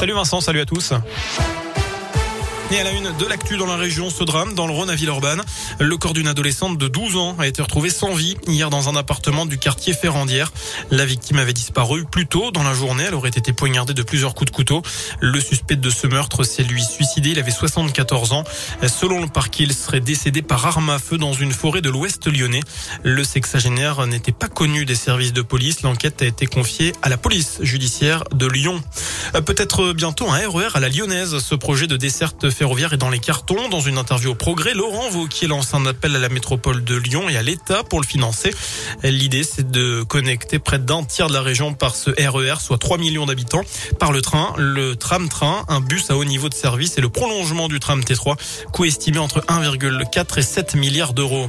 Salut Vincent, salut à tous. Et à la une de l'actu dans la région, ce drame dans le Rhône à. Le corps d'une adolescente de 12 ans a été retrouvé sans vie hier dans un appartement du quartier Ferrandière. La victime avait disparu plus tôt dans la journée. Elle aurait été poignardée de plusieurs coups de couteau. Le suspect de ce meurtre s'est lui suicidé. Il avait 74 ans. Selon le parquet, il serait décédé par arme à feu dans une forêt de l'ouest lyonnais. Le sexagénaire n'était pas connu des services de police. L'enquête a été confiée à la police judiciaire de Lyon. Peut-être bientôt un RER e à la lyonnaise. Ce projet de desserte ferroviaire est dans les cartons. Dans une interview au Progrès, Laurent Vauquier lance un appel à la métropole de Lyon et à l'État pour le financer. L'idée, c'est de connecter près d'un tiers de la région par ce RER, e soit 3 millions d'habitants, par le train, le tram-train, un bus à haut niveau de service et le prolongement du tram T3, coût estimé entre 1,4 et 7 milliards d'euros.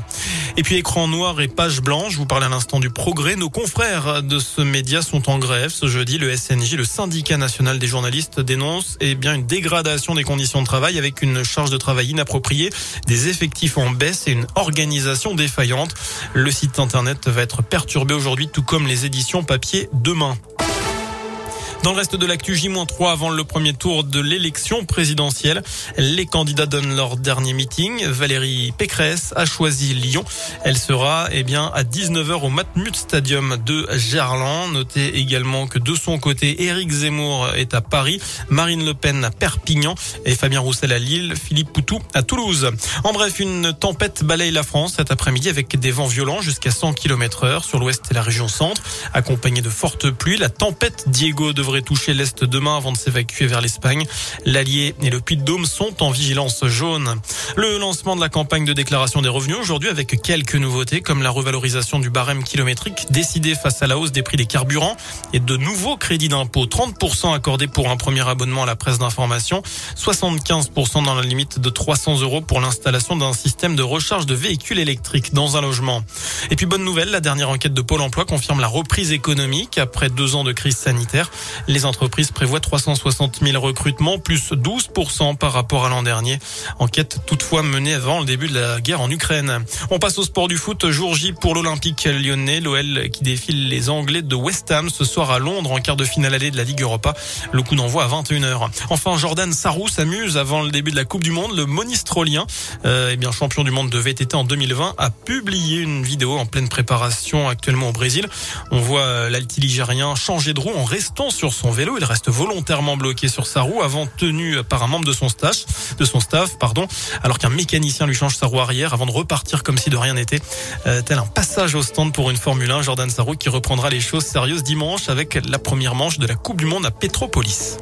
Et puis écran noir et page blanche, je vous parle à l'instant du progrès. Nos confrères de ce média sont en grève. Ce jeudi, le SNJ, le syndicat national des journalistes, dénonce eh bien, une dégradation des conditions de travail avec une charge de travail inappropriée, des effectifs en baisse et une organisation défaillante. Le site internet va être perturbé aujourd'hui, tout comme les éditions papier demain. Dans le reste de l'actu, J-3 avant le premier tour de l'élection présidentielle, les candidats donnent leur dernier meeting. Valérie Pécresse a choisi Lyon. Elle sera eh bien à 19h au Matmut Stadium de Gerland. Notez également que de son côté, Éric Zemmour est à Paris, Marine Le Pen à Perpignan et Fabien Roussel à Lille, Philippe Poutou à Toulouse. En bref, une tempête balaye la France cet après-midi avec des vents violents jusqu'à 100 km heure sur l'ouest et la région centre, accompagnée de fortes pluies. La tempête Diego devrait toucher l'Est demain avant de s'évacuer vers l'Espagne. L'Allier et le Puy-de-Dôme sont en vigilance jaune. Le lancement de la campagne de déclaration des revenus aujourd'hui avec quelques nouveautés comme la revalorisation du barème kilométrique décidée face à la hausse des prix des carburants et de nouveaux crédits d'impôt. 30% accordés pour un premier abonnement à la presse d'information, 75% dans la limite de 300 euros pour l'installation d'un système de recharge de véhicules électriques dans un logement. Et puis bonne nouvelle, la dernière enquête de Pôle emploi confirme la reprise économique après deux ans de crise sanitaire. Les entreprises prévoient 360 000 recrutements, plus 12% par rapport à l'an dernier. Enquête toutefois menée avant le début de la guerre en Ukraine. On passe au sport du foot. Jour J pour l'Olympique lyonnais. L'OL qui défile les Anglais de West Ham ce soir à Londres en quart de finale allée de la Ligue Europa. Le coup d'envoi à 21h. Enfin, Jordan Sarrou s'amuse avant le début de la Coupe du Monde. Le monistrolien, euh, eh bien champion du monde de VTT en 2020, a publié une vidéo en pleine préparation actuellement au Brésil. On voit euh, l'altiligérien changer de roue en restant son vélo. Il reste volontairement bloqué sur sa roue avant tenu par un membre de son staff, de son staff, pardon, alors qu'un mécanicien lui change sa roue arrière avant de repartir comme si de rien n'était. Euh, tel un passage au stand pour une Formule 1, Jordan Sarrou qui reprendra les choses sérieuses dimanche avec la première manche de la Coupe du Monde à Petropolis.